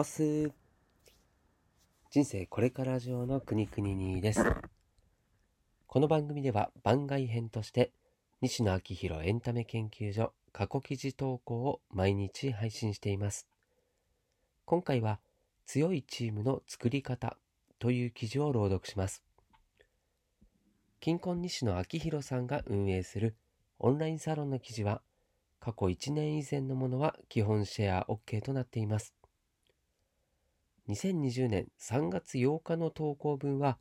おす人生これから上の国々にです。この番組では番外編として西野昭弘エンタメ研究所過去記事投稿を毎日配信しています。今回は強いチームの作り方という記事を朗読します。金婚西野昭弘さんが運営するオンラインサロンの記事は過去1年以前のものは基本シェア OK となっています。2020年3月8日の投稿分は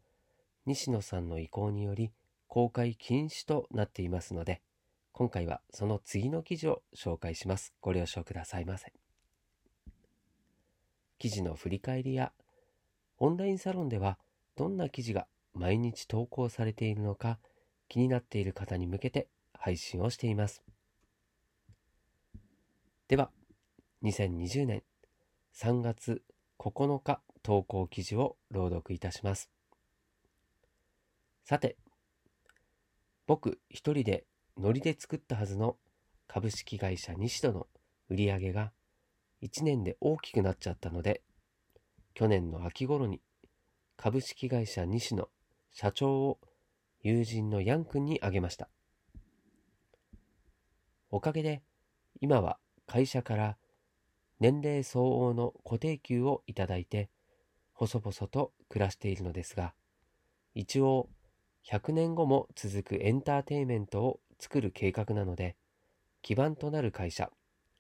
西野さんの意向により公開禁止となっていますので今回はその次の記事を紹介します。ご了承くださいませ。記事の振り返りやオンラインサロンではどんな記事が毎日投稿されているのか気になっている方に向けて配信をしています。では、2020年3月9日投稿記事を朗読いたします。さて、僕一人でノリで作ったはずの株式会社西戸の売り上げが1年で大きくなっちゃったので、去年の秋頃に株式会社西野社長を友人のヤン君にあげました。おかげで今は会社から年齢相応の固定給をいただいて、細々と暮らしているのですが、一応100年後も続くエンターテイメントを作る計画なので、基盤となる会社、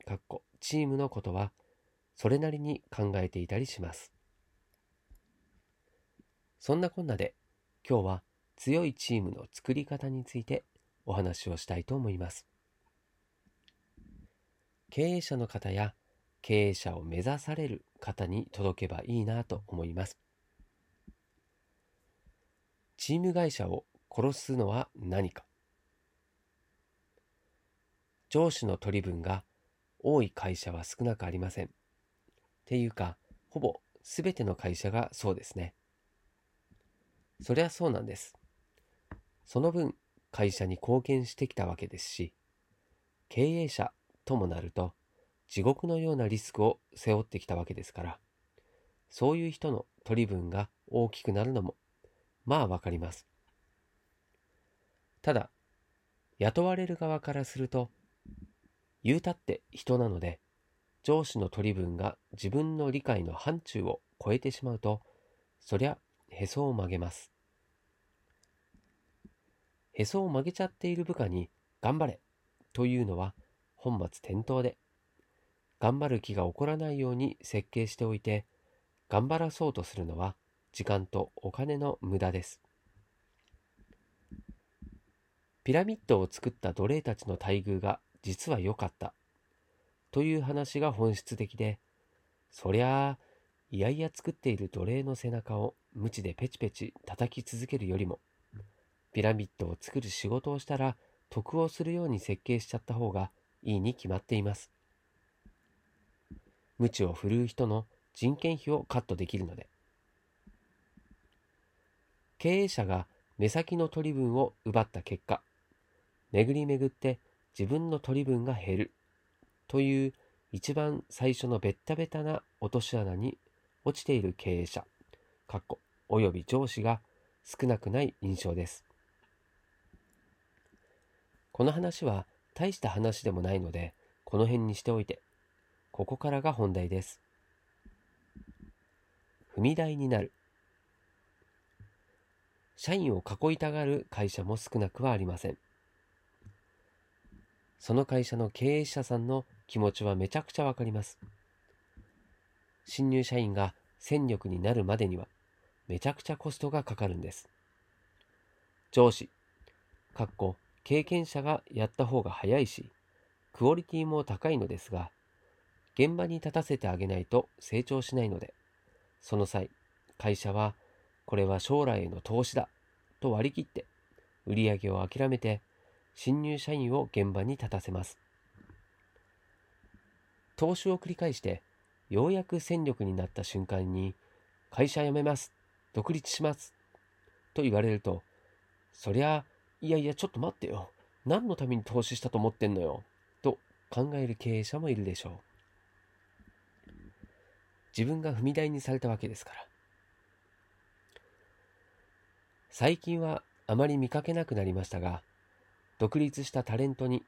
かっこチームのことは、それなりに考えていたりします。そんなこんなで、今日は強いチームの作り方についてお話をしたいと思います。経営者の方や経営者を目指される方に届けばいいなと思います。チーム会社を殺すのは何か？上司の取り分が多い会社は少なくありません。っていうか、ほぼ全ての会社がそうですね。そりゃそうなんです。その分、会社に貢献してきたわけですし、経営者ともなると、地獄のようなリスクを背負ってきたわけですから、そういう人の取り分が大きくなるのも、まあわかります。ただ、雇われる側からすると、言うたって人なので、上司の取り分が自分の理解の範疇を超えてしまうと、そりゃへそを曲げます。へそを曲げちゃっている部下に頑張れというのは本末転倒で、頑張る気が起こらないように設計しておいて、頑張らそうとするのは時間とお金の無駄です。ピラミッドを作った奴隷たちの待遇が実は良かったという話が本質的で、そりゃあ、いやいや作っている奴隷の背中を無知でペチペチ叩き続けるよりも、ピラミッドを作る仕事をしたら得をするように設計しちゃった方がいいに決まっています。無知を振るう人の人件費をカットできるので。経営者が目先の取り分を奪った結果、巡り巡って自分の取り分が減るという一番最初のベッタベタな落とし穴に落ちている経営者、かっこおよび上司が少なくない印象です。この話は大した話でもないので、この辺にしておいて、ここからが本題です。踏み台になる。社員を囲いたがる会社も少なくはありません。その会社の経営者さんの気持ちはめちゃくちゃわかります。新入社員が戦力になるまでにはめちゃくちゃコストがかかるんです。上司、かっこ経験者がやった方が早いし、クオリティも高いのですが、現場に立たせてあげないと成長しないので、その際、会社は、これは将来への投資だ、と割り切って、売り上げを諦めて新入社員を現場に立たせます。投資を繰り返して、ようやく戦力になった瞬間に、会社辞めます、独立します、と言われると、そりゃ、いやいや、ちょっと待ってよ。何のために投資したと思ってんのよ。と考える経営者もいるでしょう。自分が踏み台にされたわけですから。最近はあまり見かけなくなりましたが独立したタレントに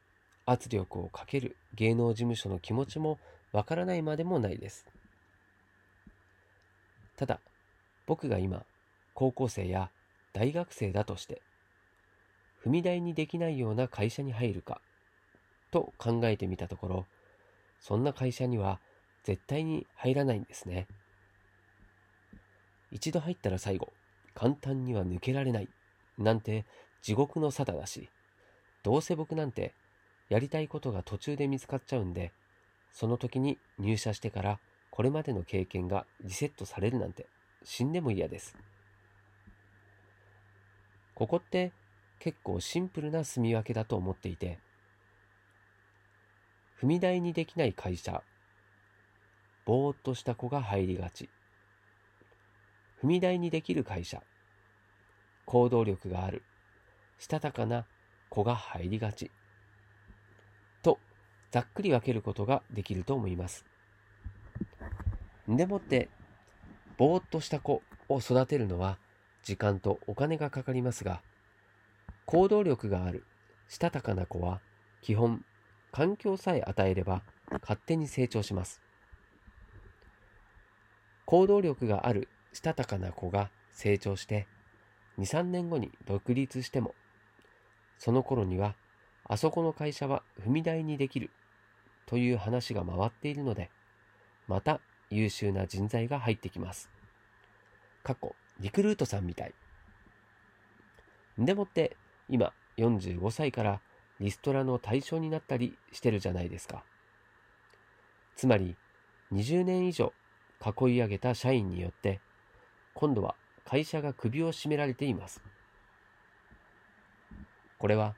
圧力をかける芸能事務所の気持ちもわからないまでもないです。ただ僕が今高校生や大学生だとして踏み台にできないような会社に入るかと考えてみたところそんな会社には絶対に入らないんですね。一度入ったら最後簡単には抜けられないなんて地獄の沙汰だしどうせ僕なんてやりたいことが途中で見つかっちゃうんでその時に入社してからこれまでの経験がリセットされるなんて死んでも嫌です。ここって結構シンプルな住み分けだと思っていて踏み台にできない会社ぼーっとした子が入りがち。踏み台にできる会社。行動力がある。したたかな子が入りがち。とざっくり分けることができると思います。でもってぼーっとした子を育てるのは時間とお金がかかりますが行動力がある。したたかな子は基本環境さえ与えれば勝手に成長します。行動力があるしたたかな子が成長して23年後に独立してもその頃にはあそこの会社は踏み台にできるという話が回っているのでまた優秀な人材が入ってきます。過去リクルートさんみたい。でもって今45歳からリストラの対象になったりしてるじゃないですか。つまり20年以上囲い上げた社員によって今度は会社が首を絞められています。これは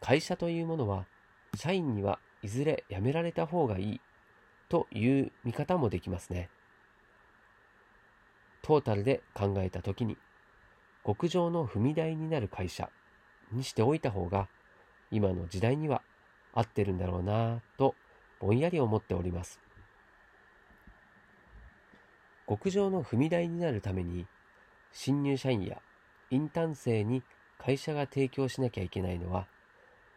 会社というものは社員にはいずれ辞められた方がいいという見方もできますね。トータルで考えたときに極上の踏み台になる会社にしておいた方が今の時代には合ってるんだろうなぁとぼんやり思っております。極上の踏み台になるために新入社員やインターン生に会社が提供しなきゃいけないのは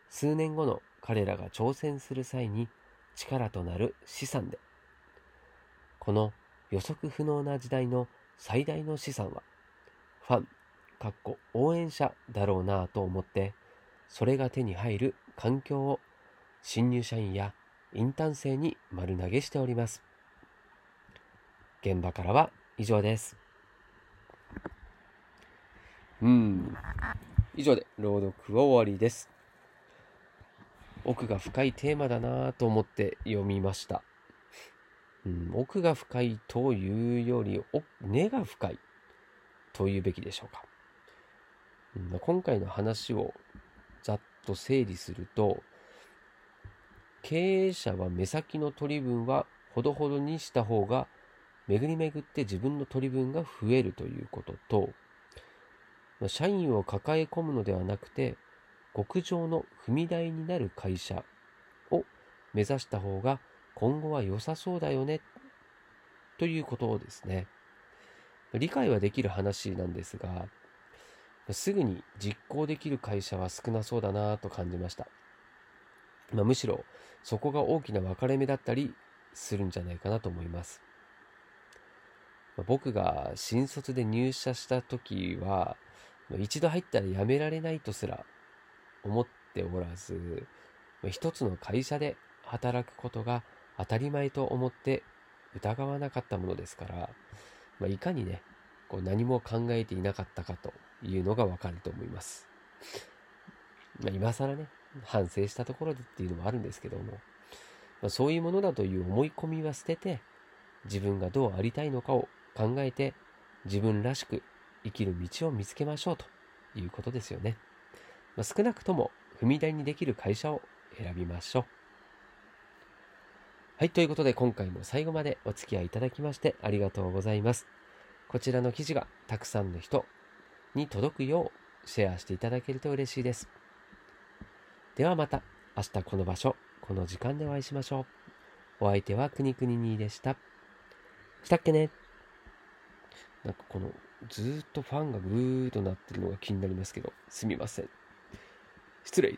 数年後の彼らが挑戦する際に力となる資産でこの予測不能な時代の最大の資産はファン、かっこ応援者だろうなぁと思ってそれが手に入る環境を新入社員やインターン生に丸投げしております。現場からは以上です。うん。以上で朗読は終わりです。奥が深いテーマだなぁと思って読みました。うん、奥が深いというより、根が深いというべきでしょうか。うん、今回の話をざっと整理すると、経営者は目先の取り分はほどほどにした方が巡り巡って自分の取り分が増えるということと、社員を抱え込むのではなくて、極上の踏み台になる会社を目指した方が今後は良さそうだよね、ということをですね。理解はできる話なんですが、すぐに実行できる会社は少なそうだなと感じました。まあ、むしろそこが大きな分かれ目だったりするんじゃないかなと思います。僕が新卒で入社した時は、一度入ったら辞められないとすら思っておらず、一つの会社で働くことが当たり前と思って疑わなかったものですから、まあ、いかにね、こう何も考えていなかったかというのがわかると思います。まあ、今更ね、反省したところでっていうのもあるんですけども、まあ、そういうものだという思い込みは捨てて、自分がどうありたいのかを考えて自分らしく生きる道を見つけましょうということですよね。まあ、少なくとも踏み台にできる会社を選びましょう。はい、ということで今回も最後までお付き合いいただきましてありがとうございます。こちらの記事がたくさんの人に届くようシェアしていただけると嬉しいです。ではまた明日この場所、この時間でお会いしましょう。お相手はくにくににでした。したっけねなんかこのずっとファンがグーっとなってるのが気になりますけどすみません失礼